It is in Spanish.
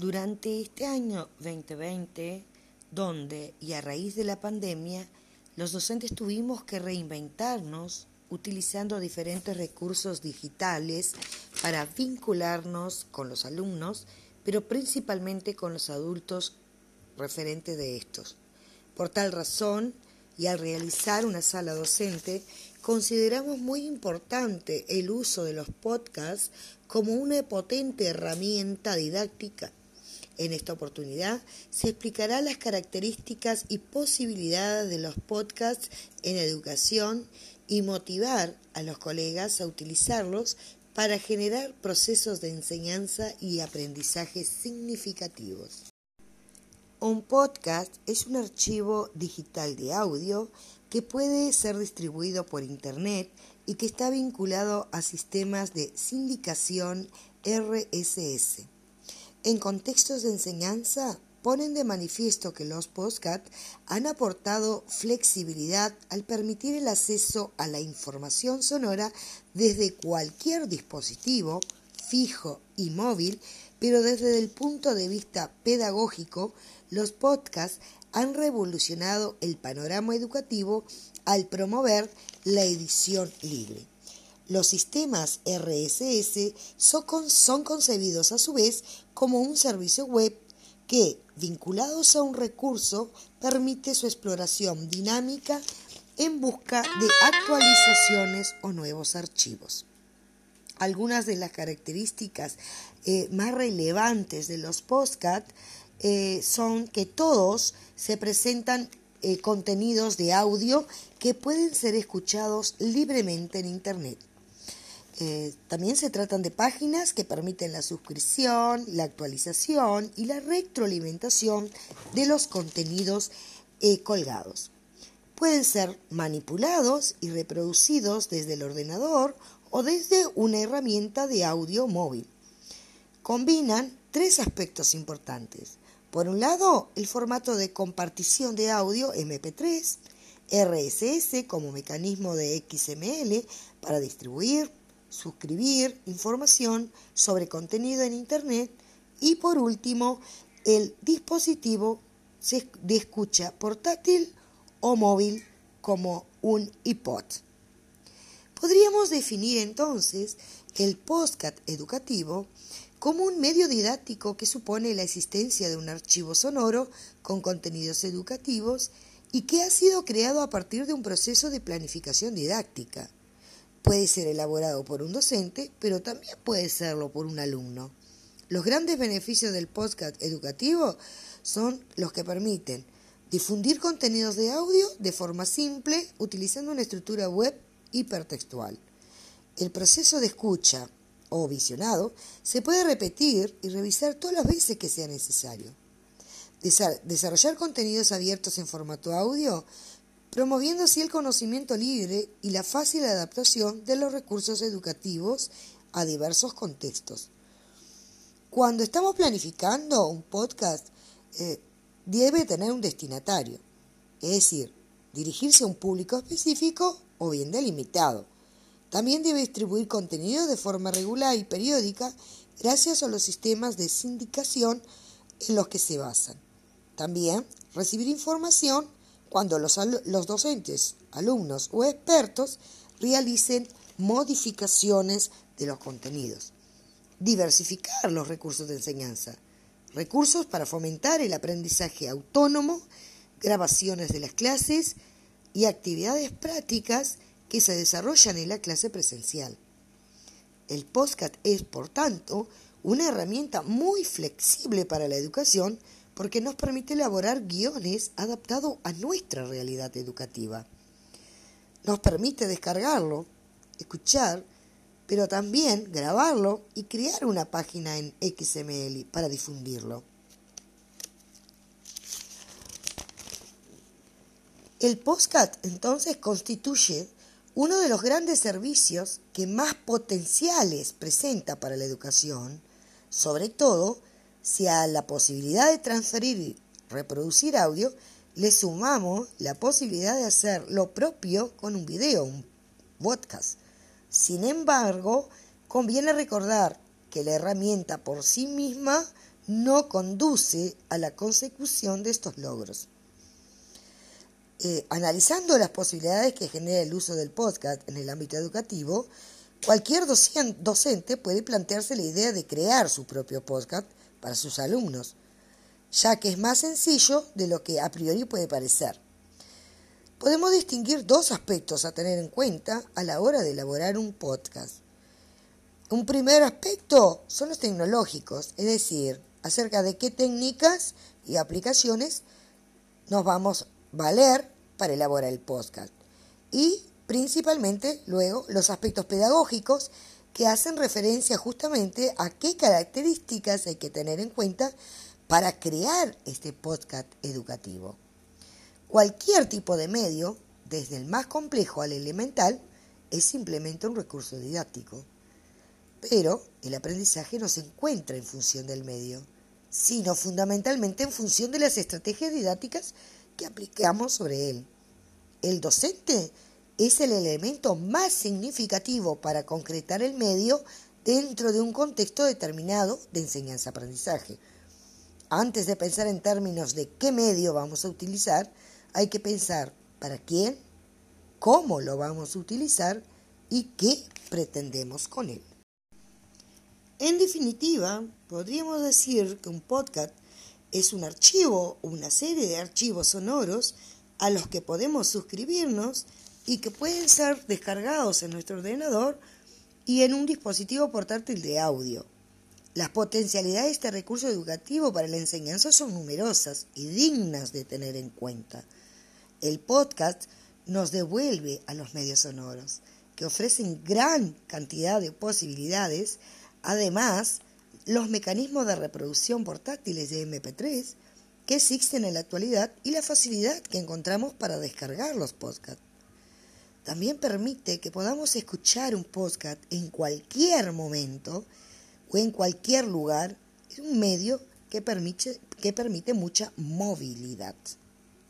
Durante este año 2020, donde y a raíz de la pandemia, los docentes tuvimos que reinventarnos utilizando diferentes recursos digitales para vincularnos con los alumnos, pero principalmente con los adultos referentes de estos. Por tal razón, y al realizar una sala docente, consideramos muy importante el uso de los podcasts como una potente herramienta didáctica en esta oportunidad se explicará las características y posibilidades de los podcasts en educación y motivar a los colegas a utilizarlos para generar procesos de enseñanza y aprendizaje significativos. Un podcast es un archivo digital de audio que puede ser distribuido por Internet y que está vinculado a sistemas de sindicación RSS. En contextos de enseñanza, ponen de manifiesto que los postcat han aportado flexibilidad al permitir el acceso a la información sonora desde cualquier dispositivo, fijo y móvil, pero desde el punto de vista pedagógico, los podcasts han revolucionado el panorama educativo al promover la edición libre. Los sistemas RSS son, concebidos a su vez como un servicio web que, vinculados a un recurso, permite su exploración dinámica en busca de actualizaciones o nuevos archivos. Algunas de las características eh, más relevantes de los postcat eh, son que todos se presentan eh, contenidos de audio que pueden ser escuchados libremente en Internet. Eh, también se tratan de páginas que permiten la suscripción, la actualización y la retroalimentación de los contenidos eh, colgados. Pueden ser manipulados y reproducidos desde el ordenador o desde una herramienta de audio móvil. Combinan tres aspectos importantes. Por un lado, el formato de compartición de audio MP3, RSS como mecanismo de XML para distribuir, suscribir información sobre contenido en Internet y por último el dispositivo de escucha portátil o móvil como un iPod. Podríamos definir entonces el postcat educativo como un medio didáctico que supone la existencia de un archivo sonoro con contenidos educativos y que ha sido creado a partir de un proceso de planificación didáctica puede ser elaborado por un docente, pero también puede serlo por un alumno. Los grandes beneficios del podcast educativo son los que permiten difundir contenidos de audio de forma simple utilizando una estructura web hipertextual. El proceso de escucha o visionado se puede repetir y revisar todas las veces que sea necesario. Desarrollar contenidos abiertos en formato audio promoviendo así el conocimiento libre y la fácil adaptación de los recursos educativos a diversos contextos. Cuando estamos planificando un podcast, eh, debe tener un destinatario, es decir, dirigirse a un público específico o bien delimitado. También debe distribuir contenido de forma regular y periódica gracias a los sistemas de sindicación en los que se basan. También recibir información cuando los, docentes, alumnos o expertos realicen modificaciones de los contenidos. Diversificar los recursos de enseñanza. Recursos para fomentar el aprendizaje autónomo, grabaciones de las clases y actividades prácticas que se desarrollan en la clase presencial. El postcat es, por tanto, una herramienta muy flexible para la educación porque nos permite elaborar guiones adaptados a nuestra realidad educativa. Nos permite descargarlo, escuchar, pero también grabarlo y crear una página en XML para difundirlo. El postcat entonces constituye uno de los grandes servicios que más potenciales presenta para la educación, sobre todo si a la posibilidad de transferir y reproducir audio le sumamos la posibilidad de hacer lo propio con un video, un podcast. Sin embargo, conviene recordar que la herramienta por sí misma no conduce a la consecución de estos logros. Eh, analizando las posibilidades que genera el uso del podcast en el ámbito educativo, cualquier docente puede plantearse la idea de crear su propio podcast para sus alumnos, ya que es más sencillo de lo que a priori puede parecer. Podemos distinguir dos aspectos a tener en cuenta a la hora de elaborar un podcast. Un primer aspecto son los tecnológicos, es decir, acerca de qué técnicas y aplicaciones nos vamos a valer para elaborar el podcast. Y principalmente luego los aspectos pedagógicos que hacen referencia justamente a qué características hay que tener en cuenta para crear este podcast educativo. Cualquier tipo de medio, desde el más complejo al elemental, es simplemente un recurso didáctico. Pero el aprendizaje no se encuentra en función del medio, sino fundamentalmente en función de las estrategias didácticas que aplicamos sobre él. El docente es el elemento más significativo para concretar el medio dentro de un contexto determinado de enseñanza-aprendizaje. Antes de pensar en términos de qué medio vamos a utilizar, hay que pensar para quién, cómo lo vamos a utilizar y qué pretendemos con él. En definitiva, podríamos decir que un podcast es un archivo una serie de archivos sonoros a los que podemos suscribirnos y que pueden ser descargados en nuestro ordenador y en un dispositivo portátil de audio. Las potencialidades de este recurso educativo para la enseñanza son numerosas y dignas de tener en cuenta. El podcast nos devuelve a los medios sonoros, que ofrecen gran cantidad de posibilidades Además, los mecanismos de reproducción portátiles de MP3 que existen en la actualidad y la facilidad que encontramos para descargar los podcasts. También permite que podamos escuchar un podcast en cualquier momento o en cualquier lugar. Es un medio que permite, que permite mucha movilidad.